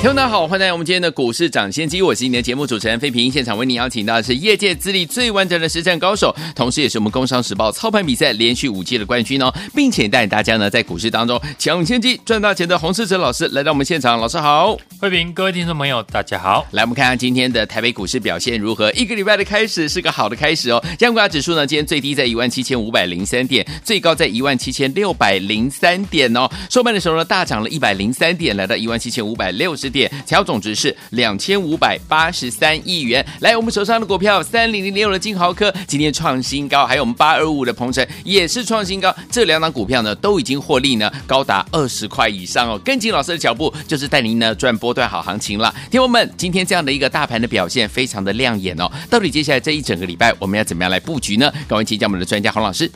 听众大家好，欢迎来到我们今天的股市涨先机，我是你的节目主持人费平。现场为你邀请到的是业界资历最完整的实战高手，同时也是我们工商时报操盘比赛连续五届的冠军哦，并且带大家呢在股市当中抢先机赚大钱的洪世哲老师来到我们现场，老师好，费平，各位听众朋友大家好，来我们看看今天的台北股市表现如何？一个礼拜的开始是个好的开始哦，加权指数呢今天最低在一万七千五百零三点，最高在一万七千六百零三点哦，收盘的时候呢大涨了一百零三点，来到一万七千五百六十。点，调总值是两千五百八十三亿元。来，我们手上的股票三零零六的金豪科今天创新高，还有我们八二五的鹏程也是创新高。这两档股票呢都已经获利呢高达二十块以上哦。跟紧老师的脚步，就是带您呢赚波段好行情了。听友们，今天这样的一个大盘的表现非常的亮眼哦。到底接下来这一整个礼拜我们要怎么样来布局呢？赶快请教我们的专家洪老师。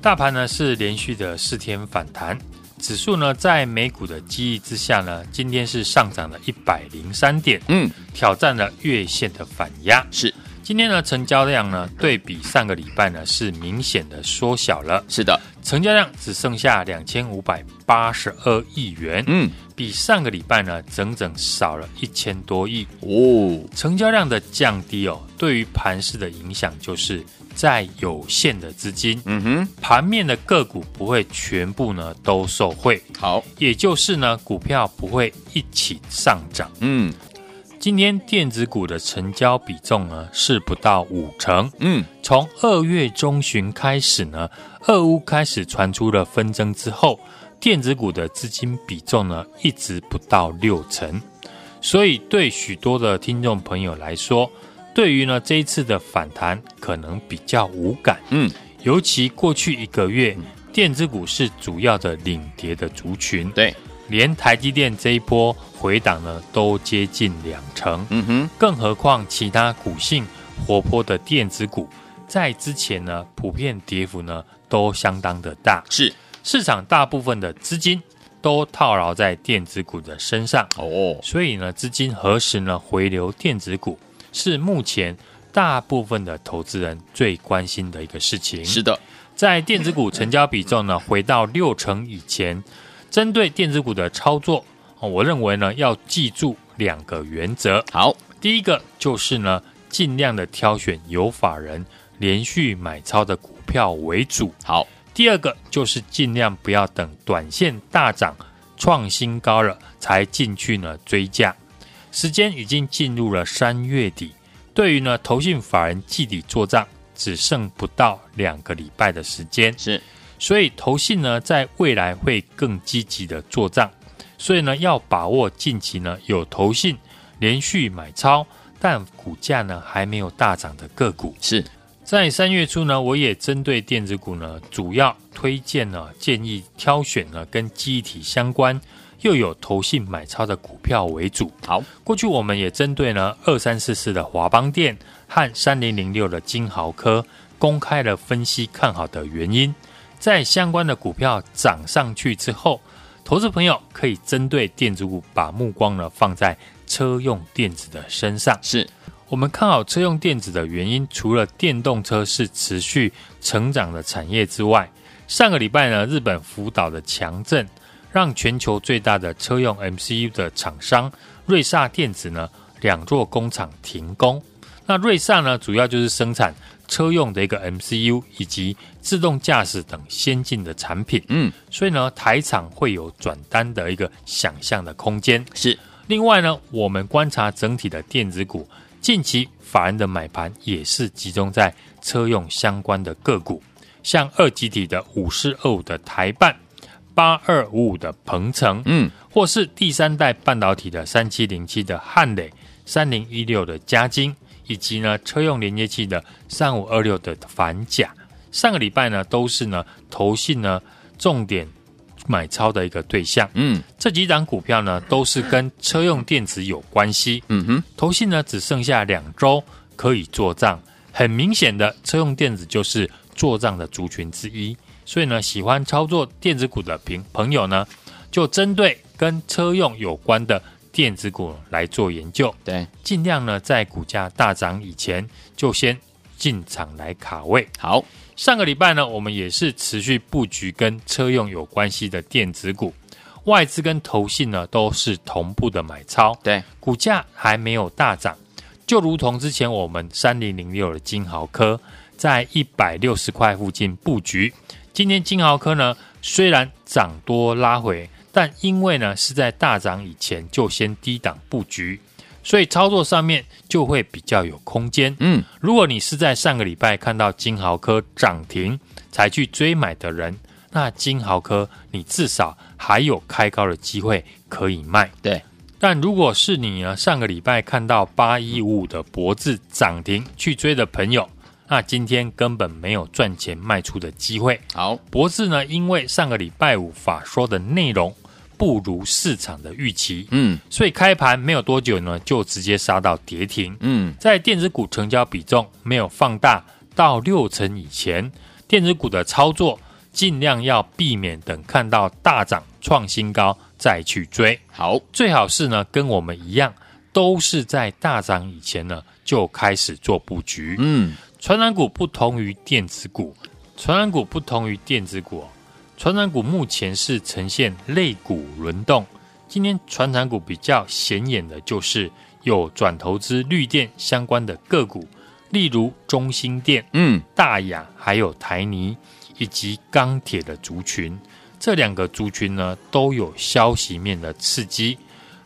大盘呢是连续的四天反弹。指数呢，在美股的激励之下呢，今天是上涨了一百零三点，嗯，挑战了月线的反压。是，今天呢，成交量呢，对比上个礼拜呢，是明显的缩小了。是的，成交量只剩下两千五百八十二亿元，嗯，比上个礼拜呢，整整少了一千多亿。哦，成交量的降低哦，对于盘势的影响就是。在有限的资金，嗯哼，盘面的个股不会全部呢都受惠，好，也就是呢股票不会一起上涨，嗯，今天电子股的成交比重呢是不到五成，嗯，从二月中旬开始呢，俄乌开始传出了纷争之后，电子股的资金比重呢一直不到六成，所以对许多的听众朋友来说。对于呢这一次的反弹可能比较无感，嗯，尤其过去一个月，电子股是主要的领跌的族群，对，连台积电这一波回档呢都接近两成，嗯哼，更何况其他股性活泼的电子股，在之前呢普遍跌幅呢都相当的大，是。市场大部分的资金都套牢在电子股的身上，哦，所以呢资金何时呢回流电子股？是目前大部分的投资人最关心的一个事情。是的，在电子股成交比重呢回到六成以前，针对电子股的操作，我认为呢要记住两个原则。好，第一个就是呢尽量的挑选有法人连续买超的股票为主。好，第二个就是尽量不要等短线大涨创新高了才进去呢追价。时间已经进入了三月底，对于呢投信法人季底做账只剩不到两个礼拜的时间，是，所以投信呢在未来会更积极的做账，所以呢要把握近期呢有投信连续买超，但股价呢还没有大涨的个股，是。在三月初呢，我也针对电子股呢主要推荐呢建议挑选呢跟记忆体相关。又有投信买超的股票为主。好，过去我们也针对呢二三四四的华邦电和三零零六的金豪科公开了分析看好的原因。在相关的股票涨上去之后，投资朋友可以针对电子股把目光呢放在车用电子的身上。是我们看好车用电子的原因，除了电动车是持续成长的产业之外，上个礼拜呢日本福岛的强震。让全球最大的车用 MCU 的厂商瑞萨电子呢，两座工厂停工。那瑞萨呢，主要就是生产车用的一个 MCU 以及自动驾驶等先进的产品。嗯，所以呢，台厂会有转单的一个想象的空间。是。另外呢，我们观察整体的电子股，近期法人的买盘也是集中在车用相关的个股，像二级体的五四二五的台半。八二五五的鹏程，嗯，或是第三代半导体的三七零七的汉磊，三零一六的嘉金，以及呢车用连接器的三五二六的反甲，上个礼拜呢都是呢投信呢重点买超的一个对象，嗯，这几档股票呢都是跟车用电子有关系，嗯哼，投信呢只剩下两周可以做账，很明显的车用电子就是做账的族群之一。所以呢，喜欢操作电子股的朋朋友呢，就针对跟车用有关的电子股来做研究。对，尽量呢在股价大涨以前就先进场来卡位。好，上个礼拜呢，我们也是持续布局跟车用有关系的电子股。外资跟投信呢都是同步的买超，对，股价还没有大涨，就如同之前我们三零零六的金豪科在一百六十块附近布局，今天金豪科呢虽然涨多拉回，但因为呢是在大涨以前就先低档布局，所以操作上面就会比较有空间。嗯，如果你是在上个礼拜看到金豪科涨停才去追买的人。那金豪科，你至少还有开高的机会可以卖。对，但如果是你呢，上个礼拜看到八一五五的脖子涨停去追的朋友，那今天根本没有赚钱卖出的机会。好，博智呢，因为上个礼拜五法说的内容不如市场的预期，嗯，所以开盘没有多久呢，就直接杀到跌停。嗯，在电子股成交比重没有放大到六成以前，电子股的操作。尽量要避免等看到大涨创新高再去追，好，最好是呢跟我们一样，都是在大涨以前呢就开始做布局。嗯，传染股不同于电子股，传染股不同于电子股，传染股目前是呈现类股轮动。今天传产股比较显眼的就是有转投资绿电相关的个股，例如中兴电、嗯，大亚还有台泥。以及钢铁的族群，这两个族群呢都有消息面的刺激。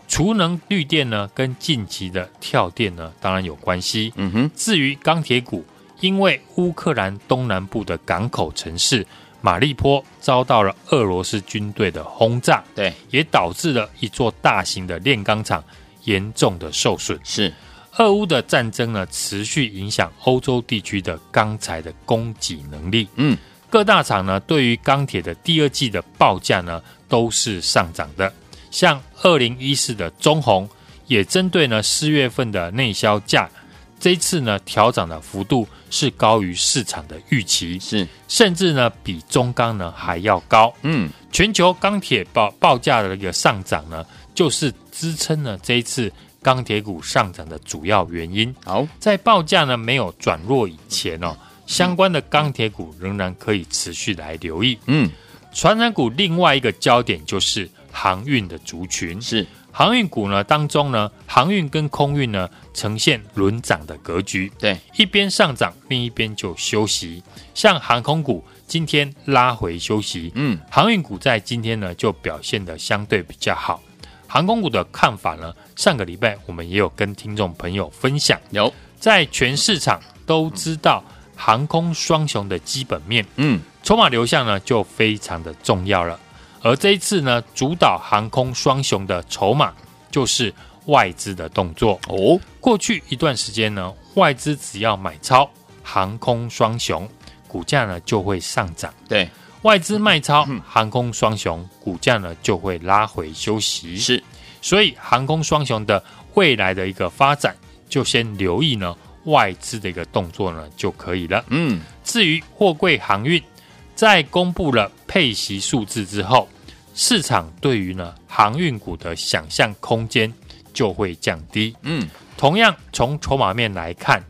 储能绿电呢跟近期的跳电呢当然有关系。嗯哼，至于钢铁股，因为乌克兰东南部的港口城市马利坡遭到了俄罗斯军队的轰炸，对，也导致了一座大型的炼钢厂严重的受损。是，俄乌的战争呢持续影响欧洲地区的钢材的供给能力。嗯。各大厂呢，对于钢铁的第二季的报价呢，都是上涨的。像二零一四的中红，也针对呢四月份的内销价，这次呢调涨的幅度是高于市场的预期，是甚至呢比中钢呢还要高。嗯，全球钢铁报报价的一个上涨呢，就是支撑了这一次钢铁股上涨的主要原因。好，在报价呢没有转弱以前哦。相关的钢铁股仍然可以持续来留意。嗯，传染股另外一个焦点就是航运的族群。是航运股呢当中呢，航运跟空运呢呈现轮涨的格局。对，一边上涨，另一边就休息。像航空股今天拉回休息。嗯，航运股在今天呢就表现的相对比较好。航空股的看法呢，上个礼拜我们也有跟听众朋友分享。有在全市场都知道。航空双雄的基本面，嗯，筹码流向呢就非常的重要了。而这一次呢，主导航空双雄的筹码就是外资的动作哦。过去一段时间呢，外资只要买超航空双雄，股价呢就会上涨。对，外资卖超航空双雄，股价呢就会拉回休息。是，所以航空双雄的未来的一个发展，就先留意呢。外资的一个动作呢就可以了。嗯，至于货柜航运，在公布了配息数字之后，市场对于呢航运股的想象空间就会降低。嗯，同样从筹码面来看，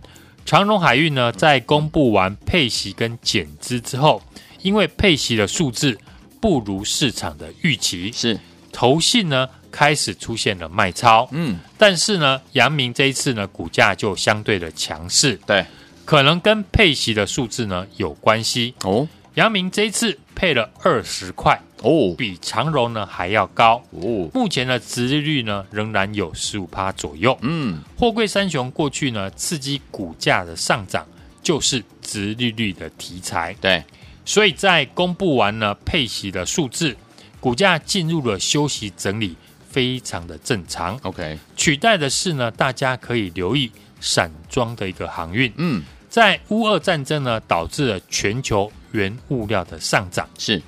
长荣海运呢在公布完配息跟减资之后，因为配息的数字不如市场的预期，是投信呢。开始出现了卖超，嗯，但是呢，阳明这一次呢，股价就相对的强势，对，可能跟配息的数字呢有关系哦。阳明这一次配了二十块哦，比长荣呢还要高。哦。目前的殖利率呢仍然有十五趴左右，嗯，货柜三雄过去呢刺激股价的上涨就是殖利率的题材，对，所以在公布完呢配息的数字，股价进入了休息整理。非常的正常，OK，取代的是呢，大家可以留意散装的一个航运。嗯，在乌俄战争呢，导致了全球原物料的上涨。是，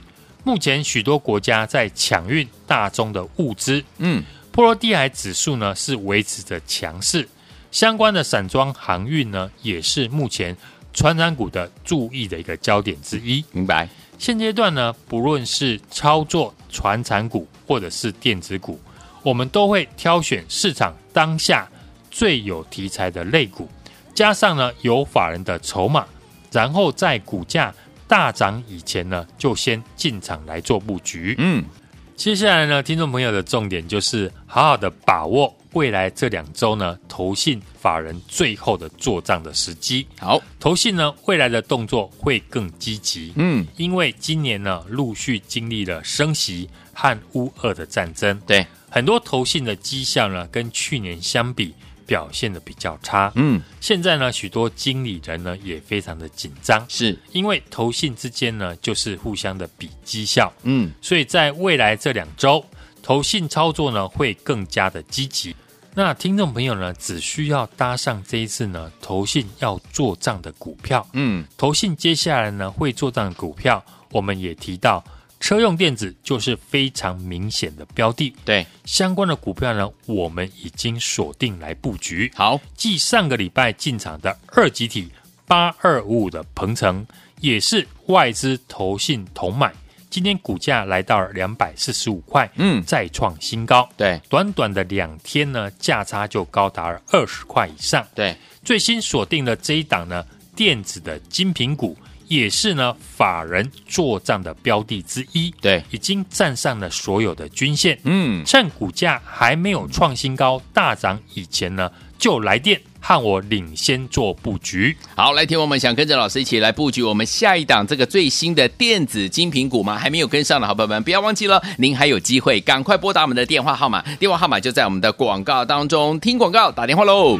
目前许多国家在抢运大宗的物资。嗯，波罗的海指数呢是维持着强势，相关的散装航运呢也是目前传产股的注意的一个焦点之一。明白。现阶段呢，不论是操作传产股或者是电子股，我们都会挑选市场当下最有题材的类股，加上呢有法人的筹码，然后在股价大涨以前呢，就先进场来做布局。嗯，接下来呢，听众朋友的重点就是好好的把握未来这两周呢，投信法人最后的做账的时机。好，投信呢未来的动作会更积极。嗯，因为今年呢陆续经历了升息和乌俄的战争，对，很多投信的绩效呢跟去年相比表现的比较差。嗯，现在呢许多经理人呢也非常的紧张，是因为投信之间呢就是互相的比绩效。嗯，所以在未来这两周，投信操作呢会更加的积极。那听众朋友呢，只需要搭上这一次呢，投信要做账的股票。嗯，投信接下来呢会做账的股票，我们也提到车用电子就是非常明显的标的。对，相关的股票呢，我们已经锁定来布局。好，继上个礼拜进场的二级体八二五五的鹏程，也是外资投信同买。今天股价来到了两百四十五块，嗯，再创新高。对，短短的两天呢，价差就高达了二十块以上。对，最新锁定的这一档呢，电子的精品股，也是呢法人做账的标的之一。对，已经站上了所有的均线。嗯，趁股价还没有创新高大涨以前呢，就来电。和我领先做布局，好，来听我们想跟着老师一起来布局我们下一档这个最新的电子精品股吗？还没有跟上的好朋友们，不要忘记了，您还有机会，赶快拨打我们的电话号码，电话号码就在我们的广告当中，听广告打电话喽。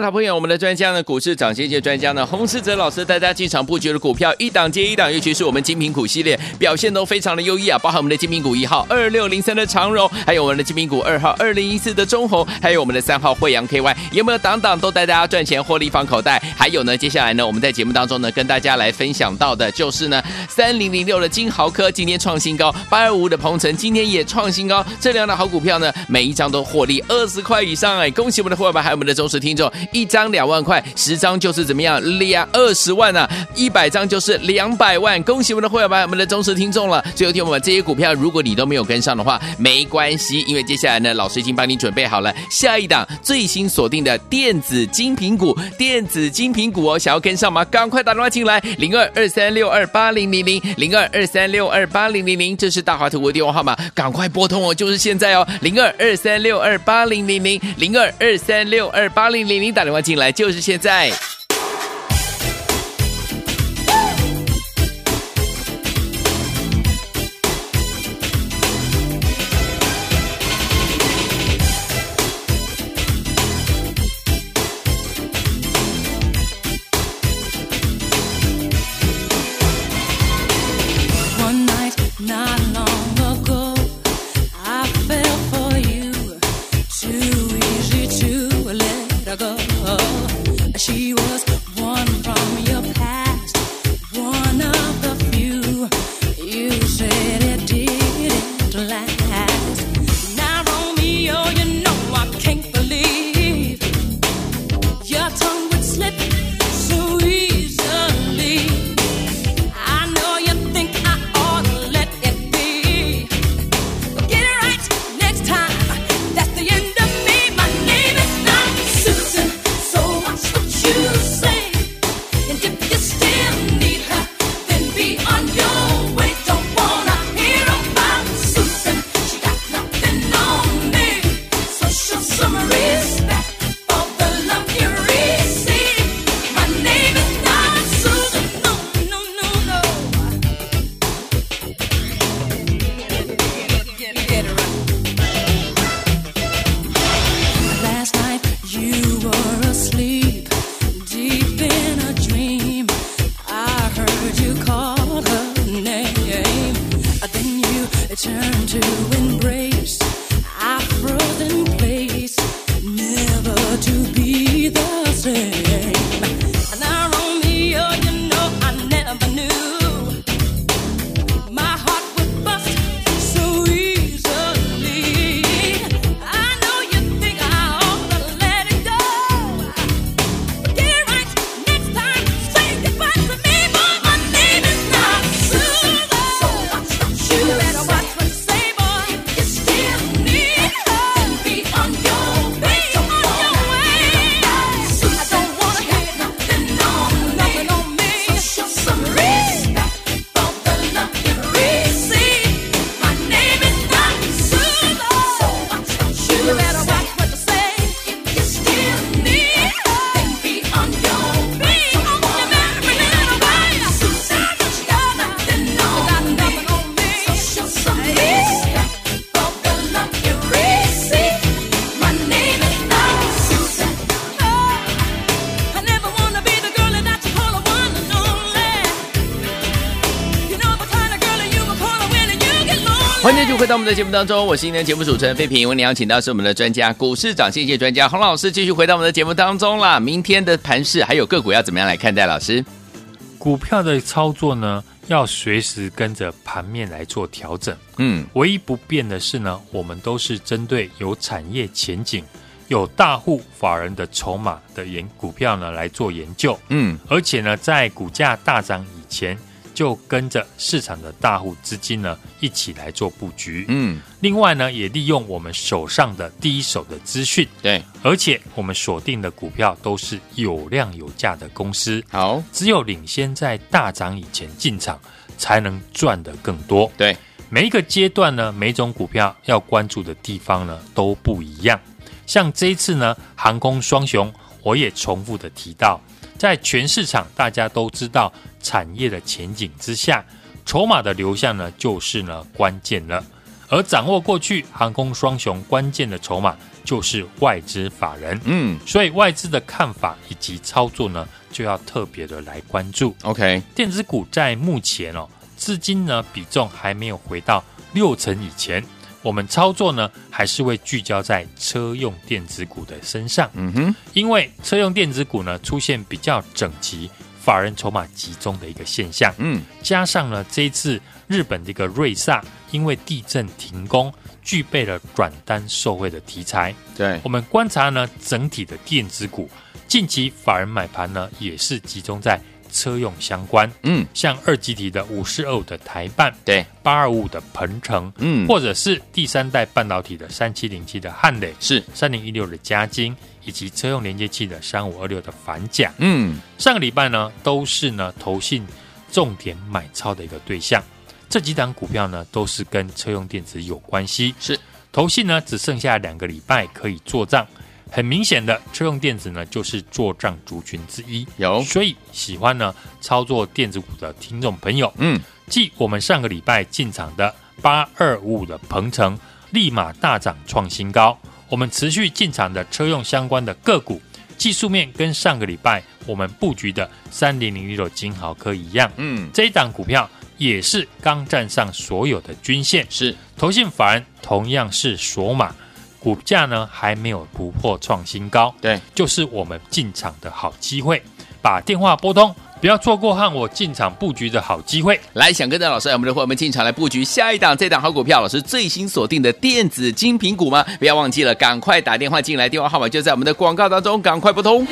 的好朋友，我们的专家呢，股市涨先机专家呢，洪世哲老师带大家进场布局的股票，一档接一档，尤其是我们精品股系列表现都非常的优异啊，包含我们的精品股一号二六零三的长荣，还有我们的精品股二号二零一四的中鸿，还有我们的三号惠阳 KY，有没有档档都带大家赚钱获利放口袋？还有呢，接下来呢，我们在节目当中呢，跟大家来分享到的就是呢，三零零六的金豪科今天创新高，八二五的鹏程今天也创新高，这两档好股票呢，每一张都获利二十块以上哎，恭喜我们的伙伴，还有我们的忠实听众。一张两万块，十张就是怎么样？两二十万啊！一百张就是两百万。恭喜我们的会员们，我们的忠实听众了。最后听我们这些股票，如果你都没有跟上的话，没关系，因为接下来呢，老师已经帮你准备好了下一档最新锁定的电子精品股。电子精品股哦，想要跟上吗？赶快打电话进来，零二二三六二八零零零，零二二三六二八零零零，这是大华图的电话号码，赶快拨通哦，就是现在哦，零二二三六二八零零零，零二二三六二八零零零，打电话。进来就是现在。回到我们的节目当中，我是今天的节目主持人费平。为您邀请到是我们的专家股市长谢谢专家洪老师，继续回到我们的节目当中啦。明天的盘市还有个股要怎么样来看待？老师，股票的操作呢，要随时跟着盘面来做调整。嗯，唯一不变的是呢，我们都是针对有产业前景、有大户法人的筹码的研股票呢来做研究。嗯，而且呢，在股价大涨以前，就跟着市场的大户资金呢一起来做布局。嗯，另外呢，也利用我们手上的第一手的资讯，对，而且我们锁定的股票都是有量有价的公司。好，只有领先在大涨以前进场，才能赚得更多。对，每一个阶段呢，每种股票要关注的地方呢都不一样。像这一次呢，航空双雄，我也重复的提到。在全市场大家都知道产业的前景之下，筹码的流向呢，就是呢关键了。而掌握过去航空双雄关键的筹码，就是外资法人。嗯，所以外资的看法以及操作呢，就要特别的来关注。OK，电子股在目前哦，资金呢比重还没有回到六成以前。我们操作呢，还是会聚焦在车用电子股的身上。嗯哼，因为车用电子股呢出现比较整齐、法人筹码集中的一个现象。嗯，加上呢这一次日本的一个瑞萨因为地震停工，具备了转单受惠的题材。对，我们观察呢整体的电子股近期法人买盘呢也是集中在。车用相关，嗯，像二极体的五四二五的台半，对，八二五五的鹏程，嗯，或者是第三代半导体的三七零七的汉磊，是三零一六的嘉晶，以及车用连接器的三五二六的反甲，嗯，上个礼拜呢都是呢投信重点买超的一个对象，这几档股票呢都是跟车用电子有关系，是。投信呢只剩下两个礼拜可以做账。很明显的，车用电子呢就是做账族群之一，有，所以喜欢呢操作电子股的听众朋友，嗯，继我们上个礼拜进场的八二五五的鹏程，立马大涨创新高。我们持续进场的车用相关的个股，技术面跟上个礼拜我们布局的三零零六金豪科一样，嗯，这一档股票也是刚站上所有的均线，是投信法人同样是锁码。股价呢还没有突破创新高，对，就是我们进场的好机会。把电话拨通，不要错过和我进场布局的好机会。来，想跟着老师，我们的伙伴们进场来布局下一档这档好股票，老师最新锁定的电子精品股吗？不要忘记了，赶快打电话进来，电话号码就在我们的广告当中，赶快拨通。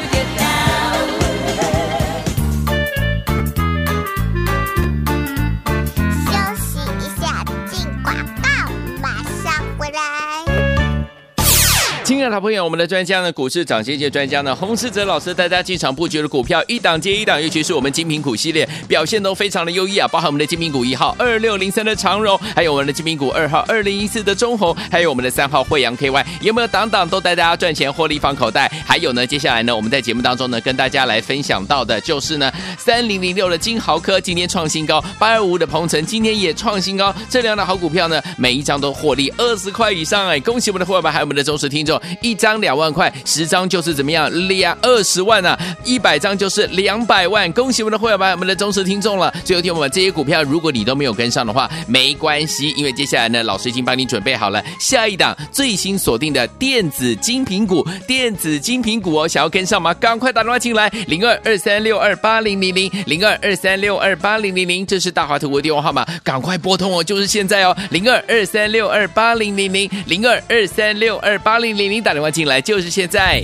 亲爱的朋友，我们的专家呢，股市涨跌界专家呢，洪世哲老师带大家进场布局的股票一档接一档，尤其是我们精品股系列表现都非常的优异啊，包含我们的精品股一号二六零三的长荣，还有我们的精品股二号二零一四的中鸿，还有我们的三号惠阳 KY，有没有档档都带大家赚钱获利放口袋？还有呢，接下来呢，我们在节目当中呢，跟大家来分享到的就是呢，三零零六的金豪科今天创新高，八二五的鹏程今天也创新高，这两档好股票呢，每一张都获利二十块以上哎，恭喜我们的伙伴，还有我们的忠实听众。一张两万块，十张就是怎么样？两二十万啊！一百张就是两百万。恭喜我们的会员们，我们的忠实听众了。最后听我们这些股票，如果你都没有跟上的话，没关系，因为接下来呢，老师已经帮你准备好了下一档最新锁定的电子精品股。电子精品股哦，想要跟上吗？赶快打电话进来，零二二三六二八零零零，零二二三六二八零零零，这是大华图的电话号码，赶快拨通哦，就是现在哦，零二二三六二八零零零，零二二三六二八零零您，打电话进来就是现在。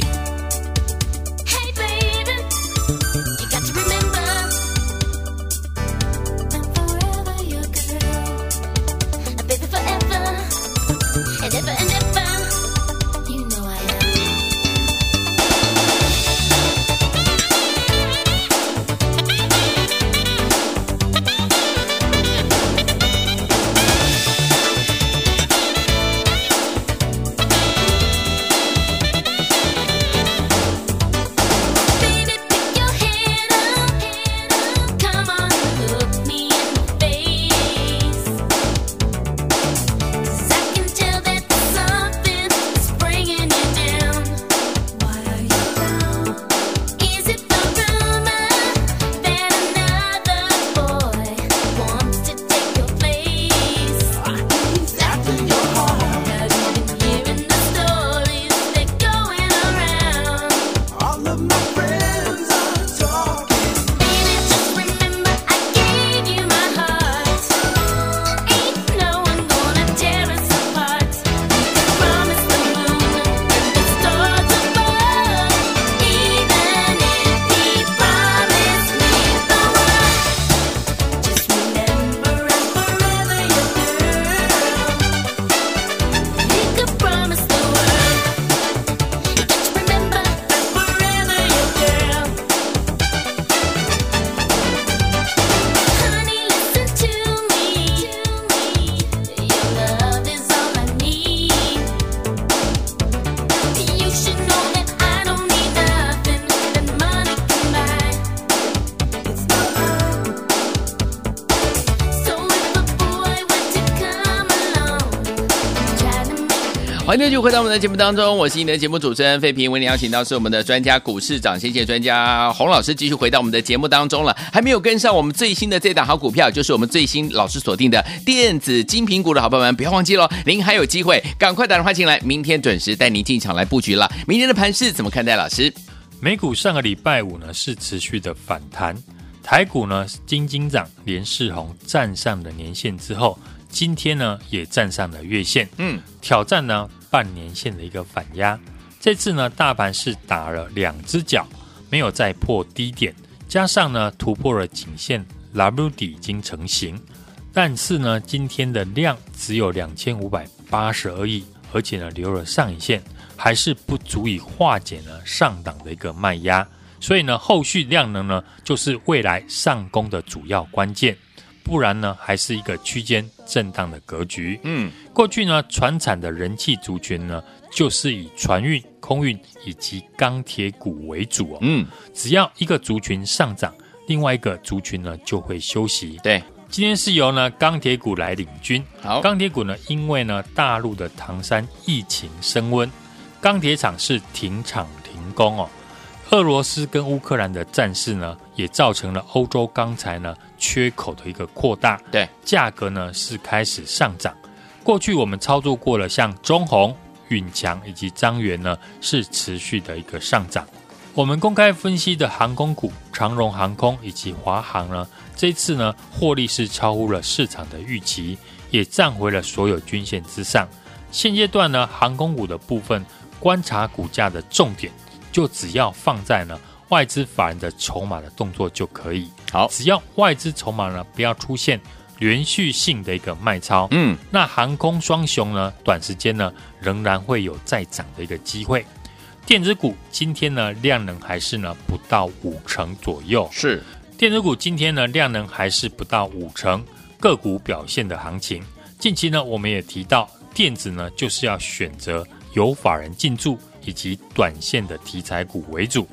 欢迎继续回到我们的节目当中，我是你的节目主持人费平，为你邀请到是我们的专家股市涨先机专家洪老师，继续回到我们的节目当中了。还没有跟上我们最新的这档好股票，就是我们最新老师锁定的电子精品股的好朋友们，不要忘记喽，您还有机会，赶快打电话进来，明天准时带您进场来布局了。明天的盘势怎么看待？老师，美股上个礼拜五呢是持续的反弹，台股呢金金涨，连四红站上了年线之后。今天呢，也站上了月线，嗯，挑战呢半年线的一个反压。这次呢，大盘是打了两只脚，没有再破低点，加上呢突破了颈线，W 底已经成型。但是呢，今天的量只有两千五百八十二亿，而且呢留了上影线，还是不足以化解呢上档的一个卖压。所以呢，后续量能呢，就是未来上攻的主要关键。不然呢，还是一个区间震荡的格局。嗯，过去呢，船产的人气族群呢，就是以船运、空运以及钢铁股为主哦。嗯，只要一个族群上涨，另外一个族群呢就会休息。对，今天是由呢钢铁股来领军。好，钢铁股呢，因为呢大陆的唐山疫情升温，钢铁厂是停厂停工哦。俄罗斯跟乌克兰的战事呢，也造成了欧洲钢材呢缺口的一个扩大，对，价格呢是开始上涨。过去我们操作过了，像中鸿、允强以及张元呢，是持续的一个上涨。我们公开分析的航空股，长荣航空以及华航呢，这次呢获利是超乎了市场的预期，也站回了所有均线之上。现阶段呢，航空股的部分观察股价的重点。就只要放在呢外资法人的筹码的动作就可以。好，只要外资筹码呢不要出现连续性的一个卖超，嗯，那航空双雄呢短时间呢仍然会有再涨的一个机会。电子股今天呢量能还是呢不到五成左右，是电子股今天呢量能还是不到五成，个股表现的行情。近期呢我们也提到电子呢就是要选择有法人进驻。以及短线的题材股为主，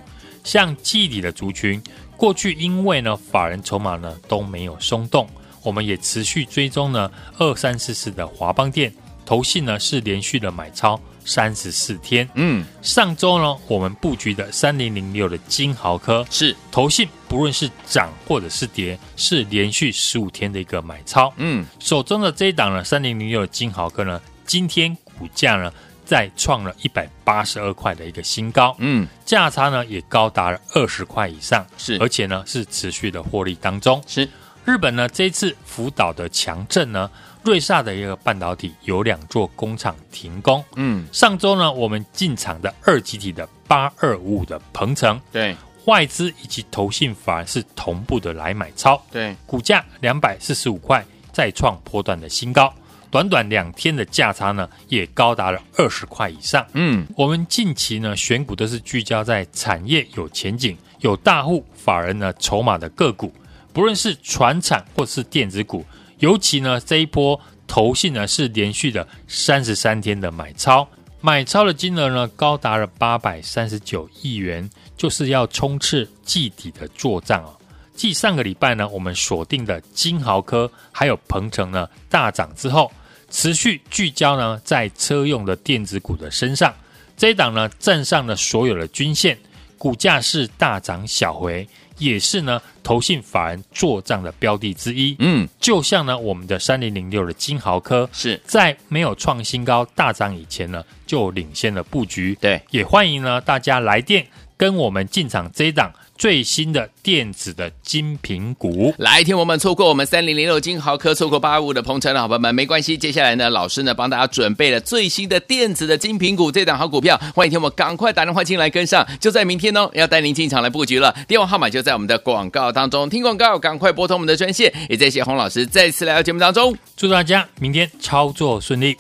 像记忆体的族群，过去因为呢法人筹码呢都没有松动，我们也持续追踪呢二三四四的华邦店，投信呢是连续的买超三十四天，嗯，上周呢我们布局的三零零六的金豪科是投信不论是涨或者是跌，是连续十五天的一个买超，嗯，手中的这一档呢三零零六的金豪科呢，今天股价呢。再创了一百八十二块的一个新高，嗯，价差呢也高达了二十块以上，是，而且呢是持续的获利当中。是，日本呢这一次福岛的强震呢，瑞萨的一个半导体有两座工厂停工，嗯，上周呢我们进场的二级体的八二五五的鹏程，对，外资以及投信反而是同步的来买超，对，股价两百四十五块再创波段的新高。短短两天的价差呢，也高达了二十块以上。嗯，我们近期呢选股都是聚焦在产业有前景、有大户法人呢筹码的个股，不论是传产或是电子股，尤其呢这一波投信呢是连续的三十三天的买超，买超的金额呢高达了八百三十九亿元，就是要冲刺季底的作帐啊。继上个礼拜呢，我们锁定的金豪科还有鹏程呢大涨之后，持续聚焦呢在车用的电子股的身上，这一档呢站上了所有的均线，股价是大涨小回，也是呢投信法人做账的标的之一。嗯，就像呢我们的三零零六的金豪科是在没有创新高大涨以前呢就领先了布局。对，也欢迎呢大家来电跟我们进场这一档。最新的电子的金品股，来听我们错过我们三零零六金豪科，错过八二五的鹏程的好朋友们，没关系。接下来呢，老师呢帮大家准备了最新的电子的金品股，这档好股票，欢迎听我们赶快打电话进来跟上，就在明天哦，要带您进场来布局了。电话号码就在我们的广告当中，听广告赶快拨通我们的专线。也谢谢洪老师再次来到节目当中，祝大家明天操作顺利。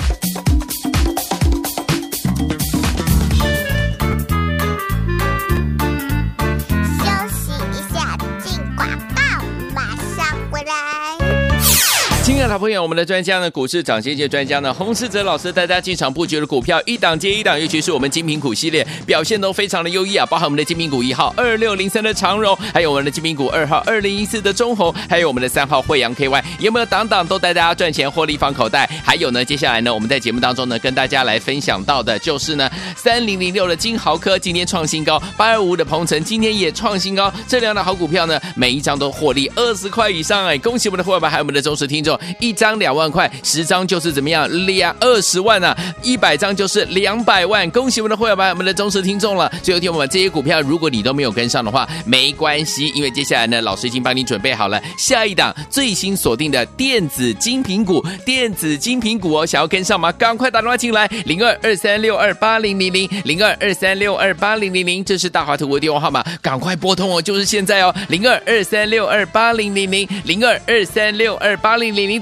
的好朋友，我们的专家呢，股市涨先界专家呢，洪世哲老师带大家进场布局的股票，一档接一档，尤其是我们精品股系列表现都非常的优异啊，包含我们的精品股一号二六零三的长荣，还有我们的精品股二号二零一四的中鸿，还有我们的三号惠阳 KY，有没有档档都带大家赚钱获利放口袋？还有呢，接下来呢，我们在节目当中呢，跟大家来分享到的就是呢，三零零六的金豪科今天创新高，八二五的鹏程今天也创新高，这两档好股票呢，每一张都获利二十块以上哎，恭喜我们的伙伴，还有我们的忠实听众。一张两万块，十张就是怎么样？两二十万啊！一百张就是两百万。恭喜我们的会员们，我们的忠实听众了。最后听我们这些股票，如果你都没有跟上的话，没关系，因为接下来呢，老师已经帮你准备好了下一档最新锁定的电子精品股。电子精品股哦，想要跟上吗？赶快打电话进来，零二二三六二八零零零，零二二三六二八零零零，这是大华图的电话号码，赶快拨通哦，就是现在哦，零二二三六二八零零零，零二二三六二八零零零。